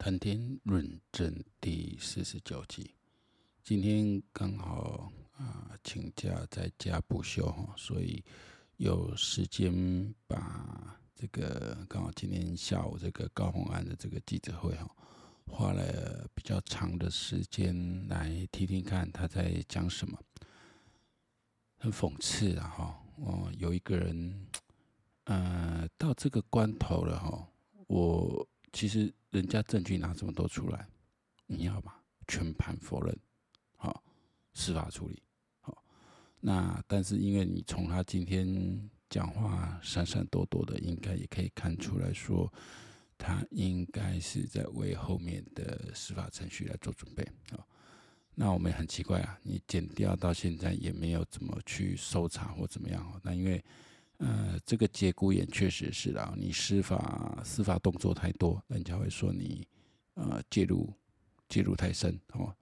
谈天论政第四十九集，今天刚好啊、请假在家补休哈，所以有时间把这个刚好今天下午这个高虹安的这个记者会哈，花了比较长的时间来听听看他在讲什么，很讽刺啊哈，哦有一个人，呃到这个关头了哈，我。其实人家证据拿这么多出来，你要吗？全盘否认，好，司法处理，好。那但是因为你从他今天讲话闪闪躲躲的，应该也可以看出来说，他应该是在为后面的司法程序来做准备，好。那我们也很奇怪啊，你检调到现在也没有怎么去搜查或怎么样，那因为。呃，这个节骨眼确实是啦，你司法司法动作太多，人家会说你呃介入介入太深哦。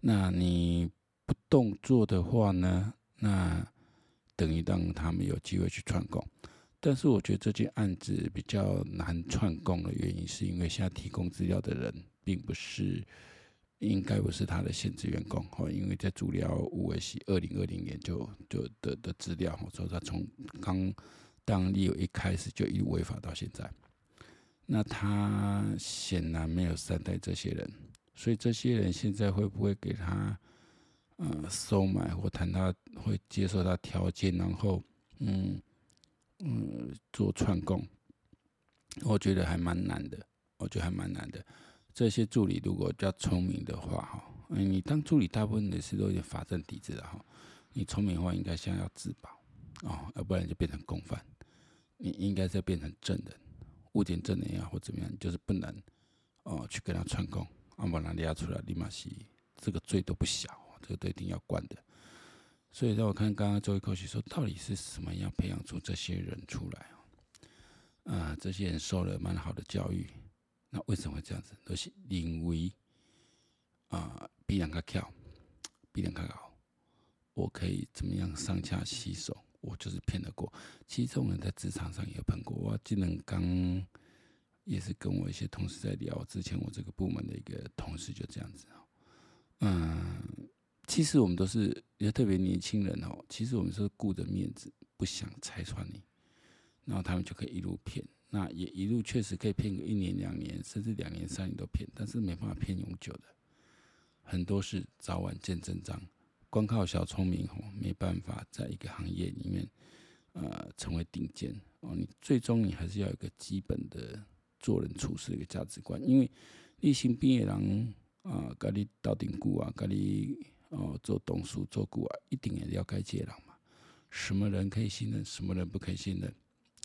那你不动作的话呢，那等于让他们有机会去串供。但是我觉得这件案子比较难串供的原因，是因为现在提供资料的人并不是。应该不是他的现职员工哦，因为在足疗五位系二零二零年就就的的资料，说他从刚当立委一开始就一违法到现在，那他显然没有善待这些人，所以这些人现在会不会给他呃收买或谈他会接受他条件，然后嗯嗯做串供，我觉得还蛮难的，我觉得还蛮难的。这些助理如果比较聪明的话，哈，你当助理大部分的事都有点法政底子的哈。你聪明的话，应该先要自保，哦，要不然就变成共犯。你应该是要变成证人，物检证人也好或怎么样，就是不能哦去跟他串供，啊，把他抓出来，立马是这个罪都不小，这个都一定要关的。所以让我看刚刚周一口气说，到底是什么样培养出这些人出来啊？啊，这些人受了蛮好的教育。那为什么会这样子？都是因为啊，比人家巧，比人家好，我可以怎么样上下洗手？我就是骗得过。其实这种人在职场上也碰过。我记得刚也是跟我一些同事在聊，之前我这个部门的一个同事就这样子。嗯，其实我们都是也特别年轻人哦。其实我们是顾着面子，不想拆穿你，然后他们就可以一路骗。那也一路确实可以骗个一年两年，甚至两年三年都骗，但是没办法骗永久的，很多是早晚见真章。光靠小聪明哦，没办法在一个行业里面，呃，成为顶尖哦。你最终你还是要有个基本的做人处事的一个价值观，因为你身边的人啊，跟你斗阵久啊，跟你哦做董事做久啊，一定也要该接人嘛。什么人可以信任，什么人不可以信任，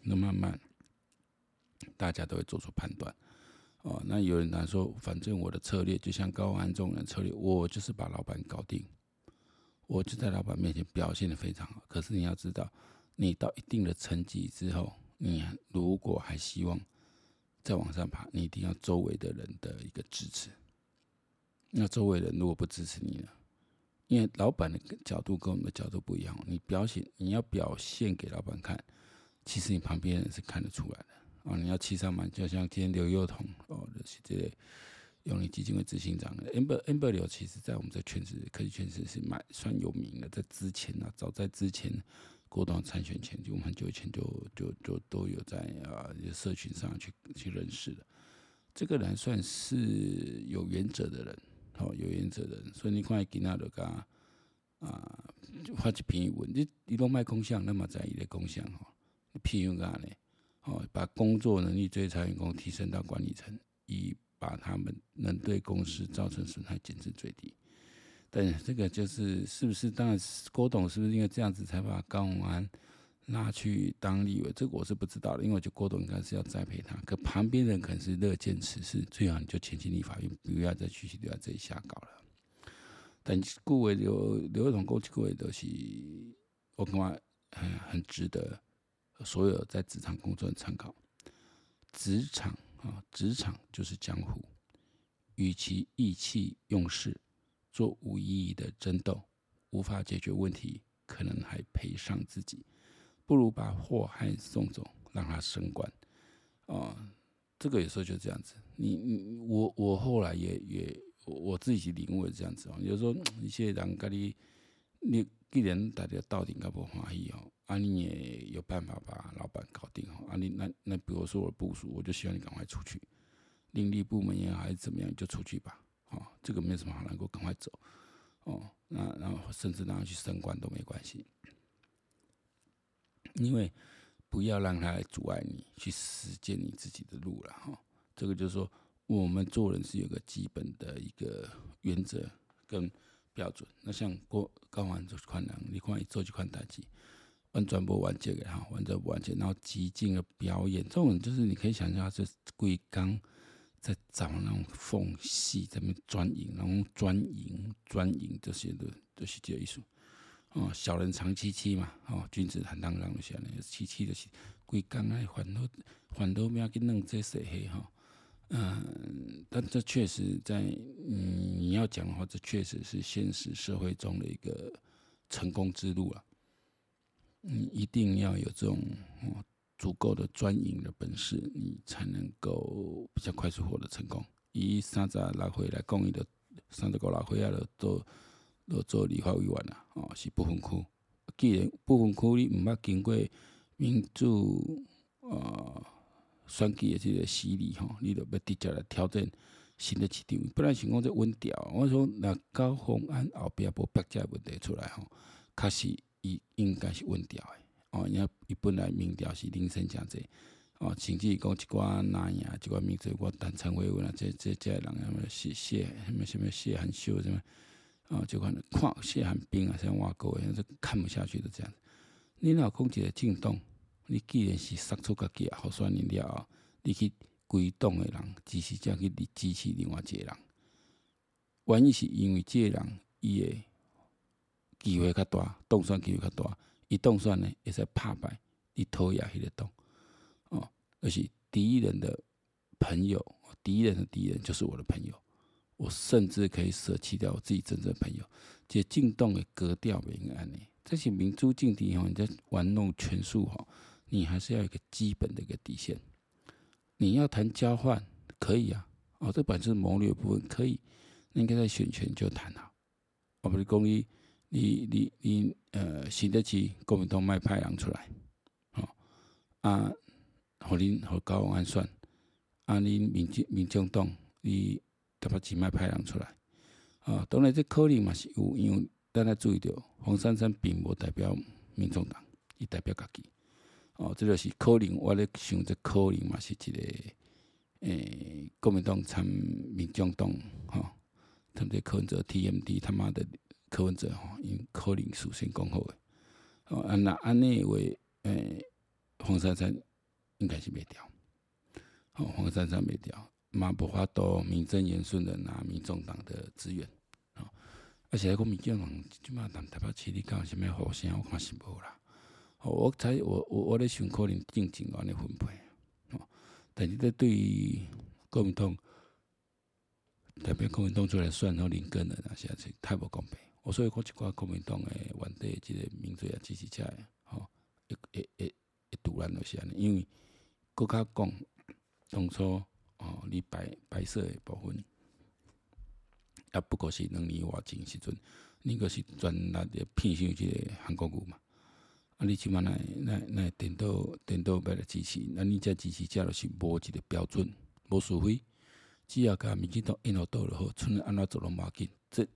那慢慢。大家都会做出判断，哦，那有人来说，反正我的策略就像高安这种人策略，我就是把老板搞定，我就在老板面前表现得非常好。可是你要知道，你到一定的层级之后，你如果还希望再往上爬，你一定要周围的人的一个支持。那周围人如果不支持你呢？因为老板的角度跟我们的角度不一样，你表现你要表现给老板看，其实你旁边人是看得出来的。哦，你要欺上瞒，就像今天刘幼彤哦，就是这个永龄基金会执行长 Amber Amber 刘，其实在我们这圈子科技圈子是蛮算有名的。在之前呢、啊，早在之前郭董参选前，就我们很久以前就就就都有在啊社群上去去认识的。这个人算是有原则的人，哦，有原则的人。所以你看今仔日个啊，发一篇文，你你拢卖空相，那么在意的空相哈，偏用个呢？哦，把工作能力最差员工提升到管理层，以把他们能对公司造成损害减至最低。但这个就是是不是？当然，郭董是不是因为这样子才把高虹安拉去当立委？这个我是不知道的，因为我觉得郭董应该是要栽培他。可旁边人可能是乐见此事，最好你就前进立法院，不要再继续留在这里瞎搞了。但顾伟刘刘宥彤过去各位都是，我感觉很很值得。所有在职场工作的参考，职场啊，职场就是江湖。与其意气用事，做无意义的争斗，无法解决问题，可能还赔上自己，不如把祸害送走，让他升官。啊，这个有时候就这样子。你你我我后来也也我自己领悟这样子哦，有时候 一些人跟你你既然大家到底该不欢喜哦，啊你也有办法把老板搞定哦，啊你那那比如说我部署，我就希望你赶快出去，另立部门也好还是怎么样，就出去吧，哦，这个没什么好难过，赶快走，哦，那然后甚至让他去升官都没关系，因为。不要让他来阻碍你去实践你自己的路了哈。这个就是说，我们做人是有个基本的一个原则跟标准。那像过刚完这款人，你看做这款代志，完全不完结的哈，完全不完结，然后极尽的表演，这种就是你可以想象，是龟缸在找那种缝隙，怎么钻营，然后钻营、钻营这些的，都是这艺术。哦，小人长戚戚嘛，哦，君子坦荡荡的下来，戚戚的是规工爱烦恼，烦恼命去弄这些黑哈，嗯，但这确实在嗯你要讲的话，这确实是现实社会中的一个成功之路啊。你一定要有这种哦足够的专营的本事，你才能够比较快速获得成功。以三十六岁来讲，伊的三十五六岁啊，都。都做立法委员啦，哦，是不分区。既然不分区你毋捌经过民主呃选举的这个洗礼吼，你就要直接来挑战新的市场。本来想讲这稳调，我说那高虹安后壁无别家问题出来吼，确实伊应该是稳调诶。哦，因为伊本来民调是领先诚济，哦，甚至讲一寡哪样，一寡名字我单称为为啦，这这这人什么谢谢什么什么谢含秀什么。哦，就款看谢寒冰啊，像挖沟一样，就看不下去的这样子。你若讲一个进洞，你既然是杀出家己啊，好算你了，你去归洞的人，只是这样去支持另外一个人。原因是因为这个人伊诶机会较大，动算机会较大，伊动算呢会使拍败你讨厌迄个洞。哦，而是敌人的朋友，敌人的敌人就是我的朋友。我甚至可以舍弃掉我自己真正的朋友，这进洞的格调明安呢？这些民主政体吼，你在玩弄权术吼，你还是要有一个基本的一个底线。你要谈交换可以啊，哦，这本身谋略部分可以，那应该在选权就谈好。我们的公益，你你你呃，行得起国民党卖派人出来，哦啊，和恁和高虹安算，啊，恁民进民进党你。他把钱脉派人出来，啊，当然这可能嘛是有，因为大家注意到，黄珊珊并无代表民众党，伊代表家己，哦，这就是可能，我咧想这可能嘛是一个，诶、国民党参民进党，吼，他们这柯文哲 TMD 他妈的柯文哲，吼，因可能事先讲好诶，哦，啊那安尼话，诶、欸，黄珊珊应该是袂调，哦，黄珊珊袂调。嘛无法度名正言顺的拿民众党的资源，哦，而且讲民众党即马谈台北市你讲啥物好声，我看是无啦。哦，我猜我我我咧想可能正经安尼分配，哦，但是这对于国民党代表国民党出来算好林根的，那实在是太无公平。所以讲一寡国民党诶原地即个民主啊支持者，吼，一一一一突然就是安尼，因为国家讲当初。哦，你白白色诶部分，也不过是两年外前时阵，你个是全力的偏向这个韩国语嘛？啊，你起码来来来颠倒颠倒来支持，那你这支持者就是无一个标准，无是非，只要甲民进党引导到了后，村安怎走拢无要紧。这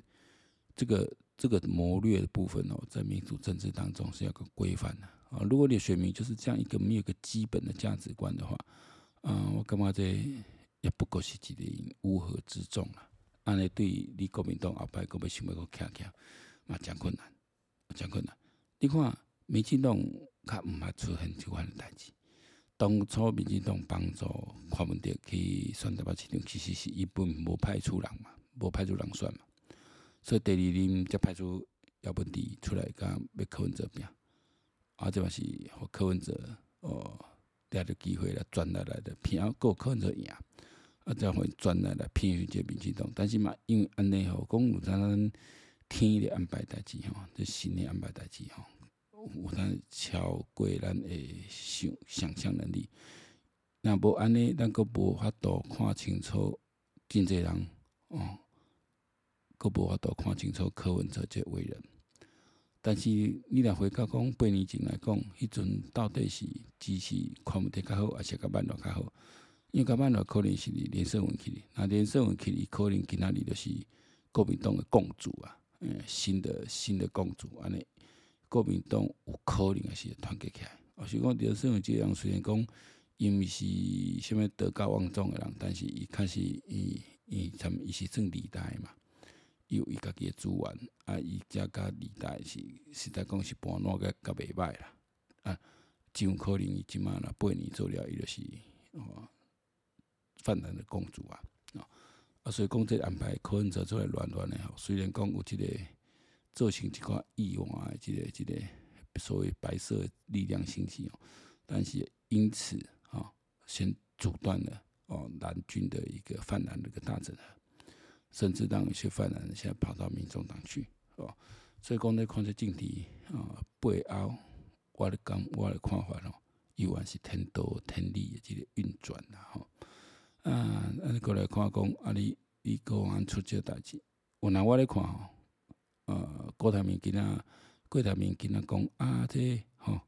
这个这个谋略的部分哦，在民主政治当中是要个规范的啊。如果你的选民就是这样一个没有一个基本的价值观的话，啊，我感觉这。也不过是一个乌合之众啦，安尼对你国民党后摆，阁要想要阁徛徛，嘛真困难，真困难。你看，民进党较毋捌出现即款诶代志。当初民进党帮助柯文哲去选台北市长，其实是伊本无派出人嘛，无派出人选嘛。所以第二年才派出姚文智出来，甲要柯文哲拼，啊，这嘛是互柯文哲哦，抓着机会来转来来的拼，够柯文哲赢。啊，才会转来来偏于这民进党，但是嘛，因为安尼吼，讲有咱天的安排代志吼，这神的安排代志吼，有咱超过咱的想想象能力。若无安尼，咱阁无法度看清楚真济人哦，阁无法度看清楚柯文哲这为人。但是你若回到讲八年前来讲，迄阵到底是支持柯文哲较好，还是甲万华较好？因为甲万华可能是连胜文去，那连胜文去伊，可能今仔日就是国民党的共主啊，嗯，新的新的共主安尼，国民党有可能也是团结起来。哦，是讲连胜文这样虽然讲。伊毋是啥物德高望重的人，但是伊开始伊伊参伊是算二代嘛，有伊家己的资源，啊，伊遮甲二代是实在讲是盘烂个较袂歹啦，啊，真有可能伊即满若八年做了，伊就是哦，泛蓝的公主啊，啊，所以讲这安排可能做出来乱乱诶吼，虽然讲有即个造成一寡意外，即个即个所谓白色力量兴起哦，但是因此。先阻断了哦，南军的一个泛蓝的一个大整合，甚至让一些犯人现在跑到民众党去哦。所以讲在看这政治啊背后，我的讲我的看法哦，依然是天道天理的这个运转啦吼。啊，啊，你过来看讲啊，你你国安出这代志，我拿我咧看吼，呃，郭台铭今仔郭台铭今仔讲啊，这吼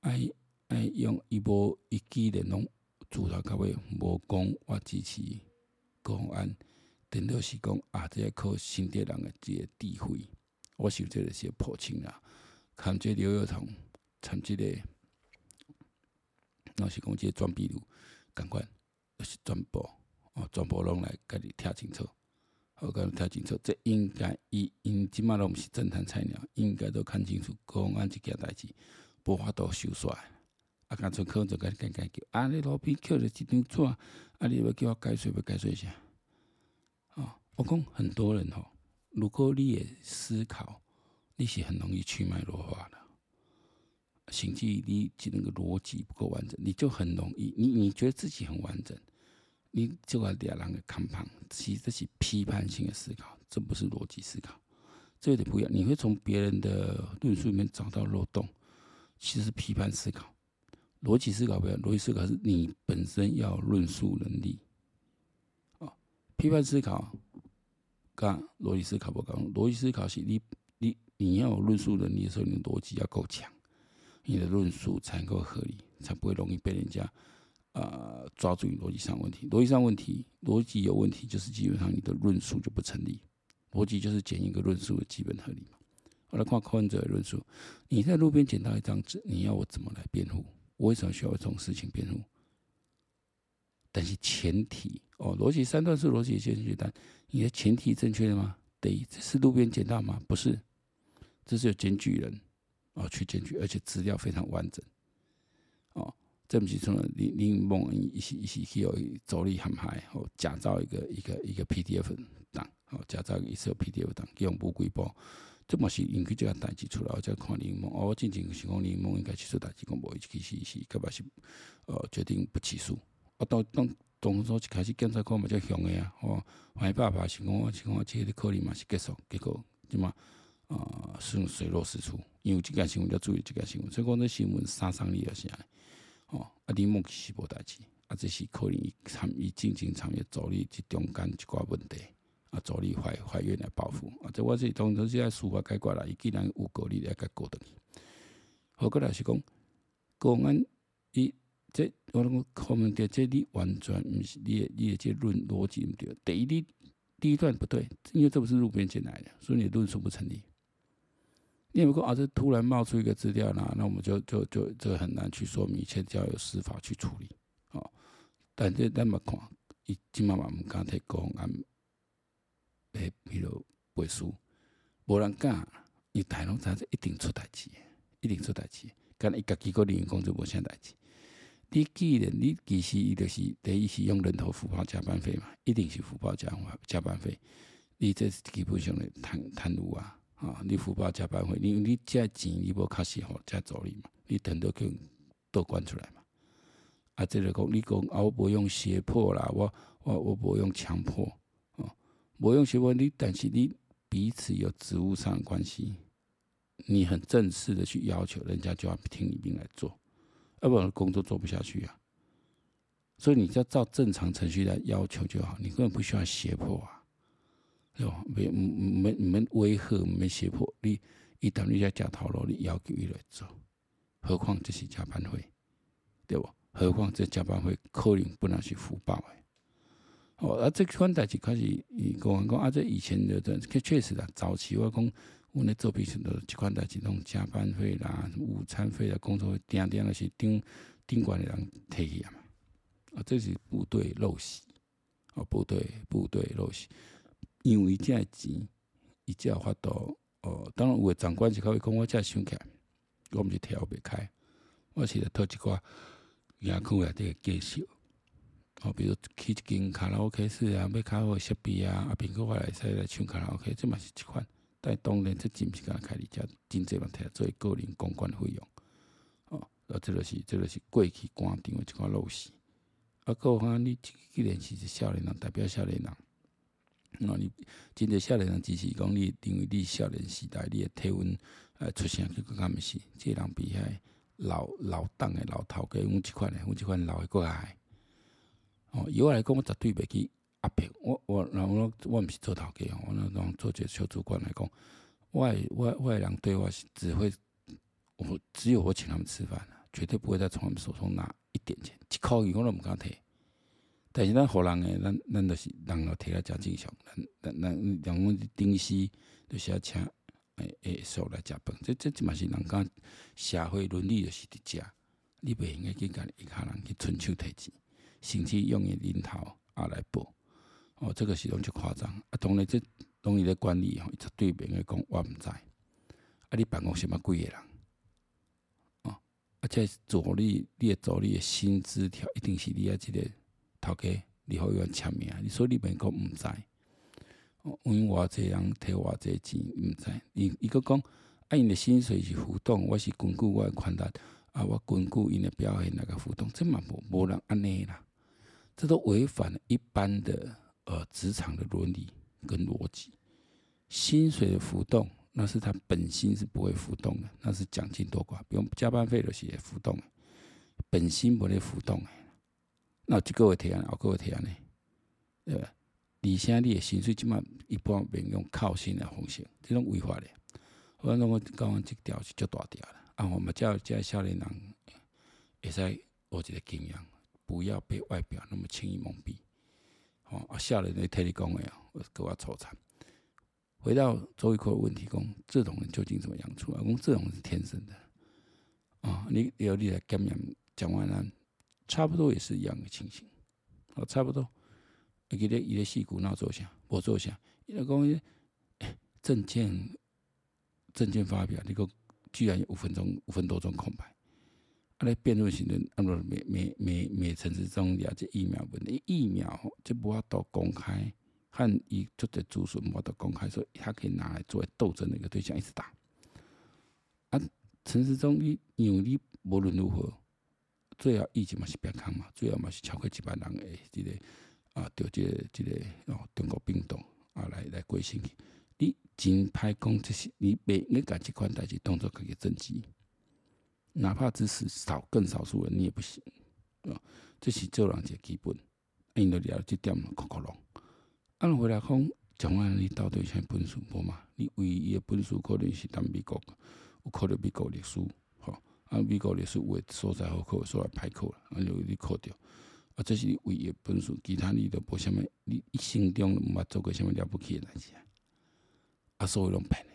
爱爱用一波一记的拢。自头到尾无讲我支持公安，顶多是讲啊，这个靠新店人的这个智慧，我想这个是破情啦。看这刘宥彤，参这个，若是讲这个转笔录，赶快就是全部哦，全部拢来家己听清楚，好，家己听清楚。这应该伊因即马拢毋是侦探菜鸟，应该都看清楚公安即件代志，无法度收煞。啊，干脆可能就甲你讲讲叫，啊，你路边捡着一张纸，啊，你要叫我解释，要解释一下。哦，我讲很多人吼，如果你也思考，你是很容易去脉络化的，甚至你那个逻辑不够完整，你就很容易，你你觉得自己很完整，你就要两人的看旁，其实这是批判性的思考，这不是逻辑思考，这有点不一样。你会从别人的论述里面找到漏洞，其实是批判思考。逻辑思考不要，逻辑思考是你本身要论述能力。哦，批判思考，跟逻辑思考不同。逻辑思考是你你你要有论述能力的时候，你的逻辑要够强，你的论述才够合理，才不会容易被人家啊、抓住你逻辑上问题。逻辑上问题，逻辑有问题，就是基本上你的论述就不成立。逻辑就是检一个论述的基本合理嘛。我来看柯文哲的论述，你在路边捡到一张纸，你要我怎么来辩护？我为什么需要这种事情辩护？但是前提哦，逻辑三段式逻辑先决单，你的前提正确的吗？对，这是路边捡到吗？不是，这是有检举人哦去检举，而且资料非常完整哦。这不是从林林梦一起一起去有走力很嗨哦，假造一个一个一个 PDF 档哦，假造一个 PDF 档用不归包。这嘛是引起这个代志出来，我再看林梦。哦，进前是讲林梦应该起诉代志，讲无，其实是根本是呃决定不起诉。啊，到当当初一开始检察官嘛较凶个啊，哦，怀爸爸是讲我是讲我这个可能嘛是结束，结果就嘛啊算水落石出。因为这件新闻要注意这件新闻，所以讲这新闻杀伤力要啥？哦，啊林梦是无代志，啊这是可能伊参与进前参与助力这中间一寡问题。啊，助理怀怀孕来报复啊！这我是当初是在司法解决啦，伊既然有过，你来解决的。好，过来是讲公安，伊这我拢讲后面的这你完全毋是你的你的这论逻辑毋对。第一，你第一段不对，因为这不是路边捡来的，所以你论述不成立。你如果啊，这突然冒出一个资料啦，那我们就就就就很难去说明，一切就要有司法去处理。哦，但这咱么看，伊今嘛嘛毋敢提公安。诶，比如背书，无人敢，伊台龙才是一定出代志，一定出代志。干伊家己个员工就无啥代志。你既然你其实伊就是第一是用人头付报加班费嘛，一定是付报加班加班费。你这基本上的贪贪污啊！啊，你付报加班费，你你这钱你无确实吼，加助理嘛，你等到去倒关出来嘛。啊，这个讲你讲啊，我不用胁迫啦，我我我不用强迫。我用胁迫你，但是你彼此有职务上的关系，你很正式的去要求人家就要听你命来做，要不然工作做不下去啊。所以你只要照正常程序来要求就好，你根本不需要胁迫啊，对吧？没没没威吓，没胁迫，你一旦你在加头路，你要求伊来做，何况这是加班费，对不？何况这加班费可能不能是福报的。哦，啊，这款代志开始伊跟我讲啊，这以前的这确实啦，早期我讲阮咧做笔时的这款代志，种加班费啦、午餐费啦、工作费，点点那些顶顶管的人摕起啊嘛。啊，这是部队陋习，哦，部队部队陋习，因为这钱，伊才有法度哦。当然有诶长官是可以讲我这想起来，我毋是跳不开，我是来讨一寡牙库内底介绍。哦，比如去一间卡拉 OK 室啊，买较好设备啊，啊，苹果我来使来唱卡拉 OK，这嘛是一款。但当然，这真毋是甲开哩，遮真济问题做个人公关费用。哦，啊，这个是这个是过去官场的一款陋习。啊，个话你既然是一少年人，代表少年人，那你真济少年人支持讲你，因为你少年时代你的体温呃出声，结果敢毋是，这个人比遐老老党的老头家阮即款的，阮即款老的阁还。哦，以我来讲，我绝对袂去我。我，然后我，我毋是做头家，我那种做一个小主管来讲，我我我的人对我是只会，我只有我请他们吃饭，绝对不会再从他们手中拿一点钱，一箍钱我都毋敢摕。但是咱互人诶，咱咱着是人要摕来诚正常。咱咱咱让阮顶时着是要请诶诶数来食饭，这这嘛是人讲社会伦理着是伫遮，你袂应该去甲其他人去伸手摕钱。甚至用伊零头啊来报，哦，这个是拢就夸张。啊，当然这当伊咧管理吼，伊绝对袂用讲我毋知。啊，你办公室嘛几个人？哦，啊，且助理，你诶助理诶薪资条一定是你啊，即个头家立法委员签名。你说你袂讲毋知？哦，因为偌济人摕偌济钱毋知。伊伊阁讲，啊，因诶薪水是浮动，我是根据我诶权力，啊，我根据因诶表现来个浮动，这嘛无无人安尼啦。这都违反一般的呃职场的伦理跟逻辑。薪水的浮动，那是他本薪是不会浮动的，那是奖金多寡，比如加班费都是会浮动的，本薪不会浮动的。那这个会提案，我个会提案呢？呃，而且你的薪水起码一般免用靠薪的方式，这种违法的。我讲我刚刚这条是足大条了啊！我们叫叫少年人会使学一个经验。不要被外表那么轻易蒙蔽。哦，啊，下人来替你讲的我给我抽惨。回到周玉科的问题，讲这种人究竟怎么样出来？讲这种人是天生的。啊，你有你来检验，讲完了，差不多也是一样的情形。哦，差不多。你给他一个戏骨，那坐下，我坐下。伊来讲，证件证件发表，你个居然有五分钟，五分多钟空白。啊！咧辩论时阵，啊，罗每每每每陈时中了解疫苗问题，疫苗即无法度公开，和伊做的资讯无法度公开，所以他可以拿来作为斗争的一个对象，一直打。啊，陈时中你因为你无论如何，最后疫情嘛是变康嘛，最后嘛是超过一万人诶，这个啊，着即个这个哦，中国病毒啊，来来过身去，你真歹讲，这是你别你家这款代志当作家己政绩。哪怕只是少更少数人，你也不行啊！这是做人一个基本，因着了这点可可能。按回来讲，蒋万安你到底啥本事无嘛？你唯一的本事可能是当美国，有考了美国历史，吼啊，美国历史有诶所在好考，所在歹考啦，啊，就你考着啊，这是你唯一的本事，其他你都无啥物，你一生中毋捌做过啥物了不起诶代志啊！啊，所以拢骗。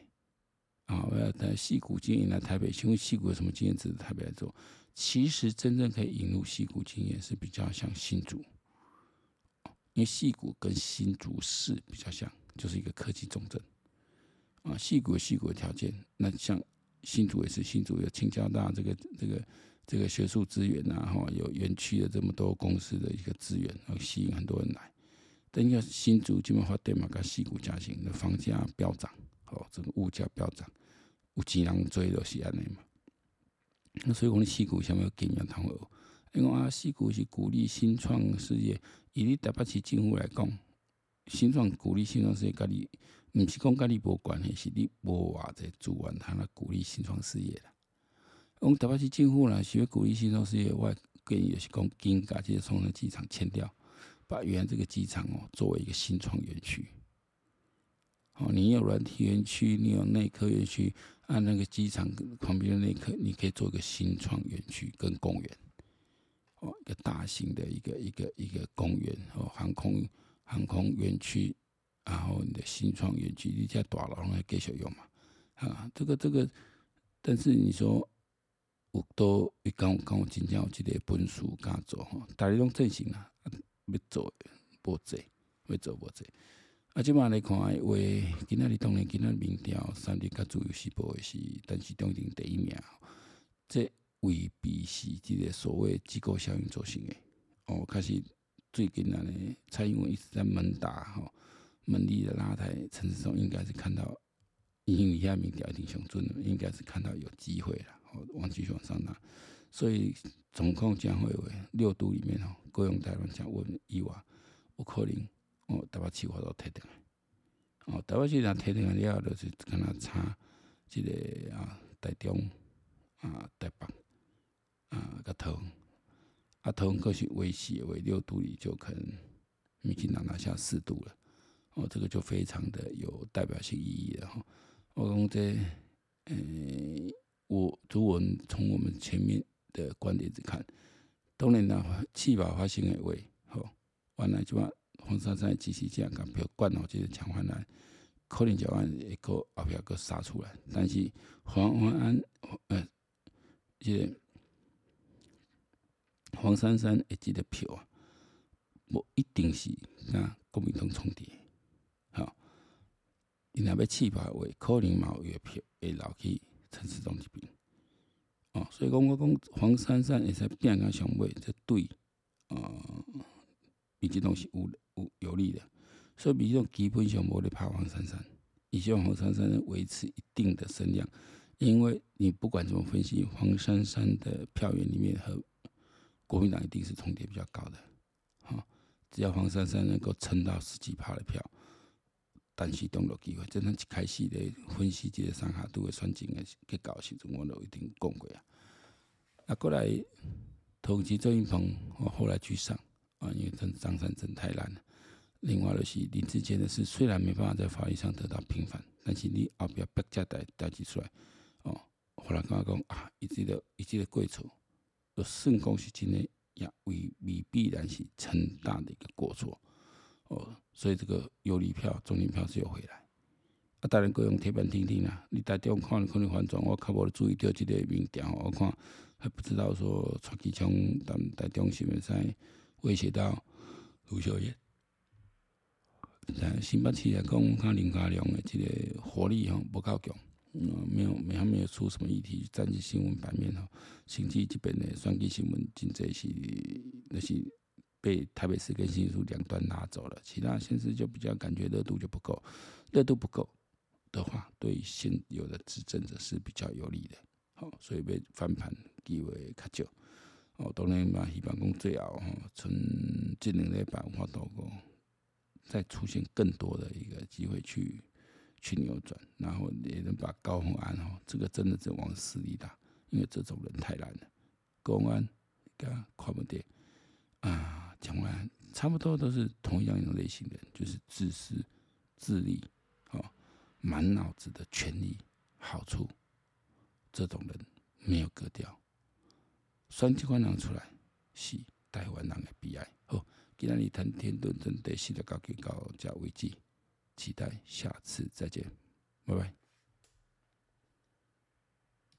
啊，我要带矽谷经验来台北，请问矽谷有什么经验值得台北来做？其实真正可以引入矽谷经验是比较像新竹，因为矽谷跟新竹市比较像，就是一个科技重镇。啊，矽谷有矽谷的条件，那像新竹也是新竹有清交大这个这个这个学术资源啊，哈，有园区的这么多公司的一个资源，然后吸引很多人来。但要新竹基本发展嘛，跟矽谷加型的房价飙涨。哦，这个物价飙涨，有钱人做就是安尼嘛。那所以讲，你矽谷下面有经验通学。因为啊，矽谷是鼓励新创事业，以你台北市政府来讲，新创鼓励新创事业，跟你毋是讲跟你无关系，是你无偌济资源，通来鼓励新创事业啦。我们台北市政府啦，是要鼓励新创事业，我建议是讲，紧把这个松山机场迁掉，把原来这个机场哦作为一个新创园区。哦，你有软体园区，你有内科园区，按那个机场旁边的内科，你可以做一个新创园区跟公园。哦，一个大型的一个一个一个公园哦，航空航空园区，然后你的新创园区，你家大楼来继续用嘛？啊，这个这个，但是你说有都一讲讲我真正有这个本事敢做吼，大家拢赞成啦，要做无济，要做无济。啊，即马来看的话，今仔日当然今仔日民调三日甲自由时报的是，但是中间第一名，这未必是即个所谓机构效应造成诶。哦，开始最近安尼，蔡英文一直在猛打吼，猛力的拉抬陈时中，应该是看到，因为遐民调一定上准了，应该是看到有机会了，哦，往继续往上拉。所以总统将会为六都里面吼，各用台湾讲稳以外，有可能。哦，台北市我都提定哦，台北市若提定了，就是跟他差这个啊，台中啊，台北啊，个头啊，头可是维系为六度里就可能已经拿拿下四度了。哦，这个就非常的有代表性意义了哈。我讲这，嗯、欸，我如果从我们前面的观点来看，当然啦，气爆发生的话，吼，原来就话。黄珊珊只是这样讲，票灌哦，就是抢回来，可能就按一个后壁个杀出来。但是黄黄安呃，这个黄珊珊一记的票啊，无一定是跟国民党重叠。好，你那边气派为可能嘛有月票会留去陈时中这边。哦，所以讲我讲黄珊珊会使变个上位，这对，呃，以及东西有。有利的，所以比如说基本上无咧怕黄珊珊，以希望黄珊珊维持一定的声量，因为你不管怎么分析，黄珊珊的票源里面和国民党一定是重叠比较高的，哈，只要黄珊珊能够撑到十几趴的票，但是都有机会。真正一开始的分析这个三下都会算进的去搞时阵，我都一定讲过啊。啊，过来同期周云鹏，我后来居上。啊，因为张张善政太烂了。另外就是林志坚的事，虽然没办法在法律上得到平反，但是你后边百家代代志出来，哦，后来跟我讲啊，一直的一直的过错，就算讲是真的，也未未必然是成大的一个过错，哦，所以这个有利票、中立票是有回来。啊，当然各用铁板听听啦，你台中看可能反转，我较无注意到这个民调，我看还不知道说蔡其昌当台中新闻赛。威胁到卢秀燕，新北市来讲，看林佳龙的这个活力吼不够强，嗯，没有没还没有出什么议题占据新闻版面吼。甚至这边的选举新闻，真济是那是被台北市跟新竹两端拿走了，其他县市就比较感觉热度就不够，热度不够的话，对现有的执政者是比较有利的，好，所以被翻盘机会较少。哦，当然嘛，希望讲最后吼，从这两礼拜我都讲，再出现更多的一个机会去去扭转，然后也能把高虹安哦，这个真的是往死里打，因为这种人太烂了。高虹安，甲看不点啊，讲完差不多都是同样一种类型的，就是自私自利，哦，满脑子的权利好处，这种人没有格调。选这款人出来是台湾人的悲哀。好，今天你谈天论政第四十九集到这为止，期待下次再见，拜拜。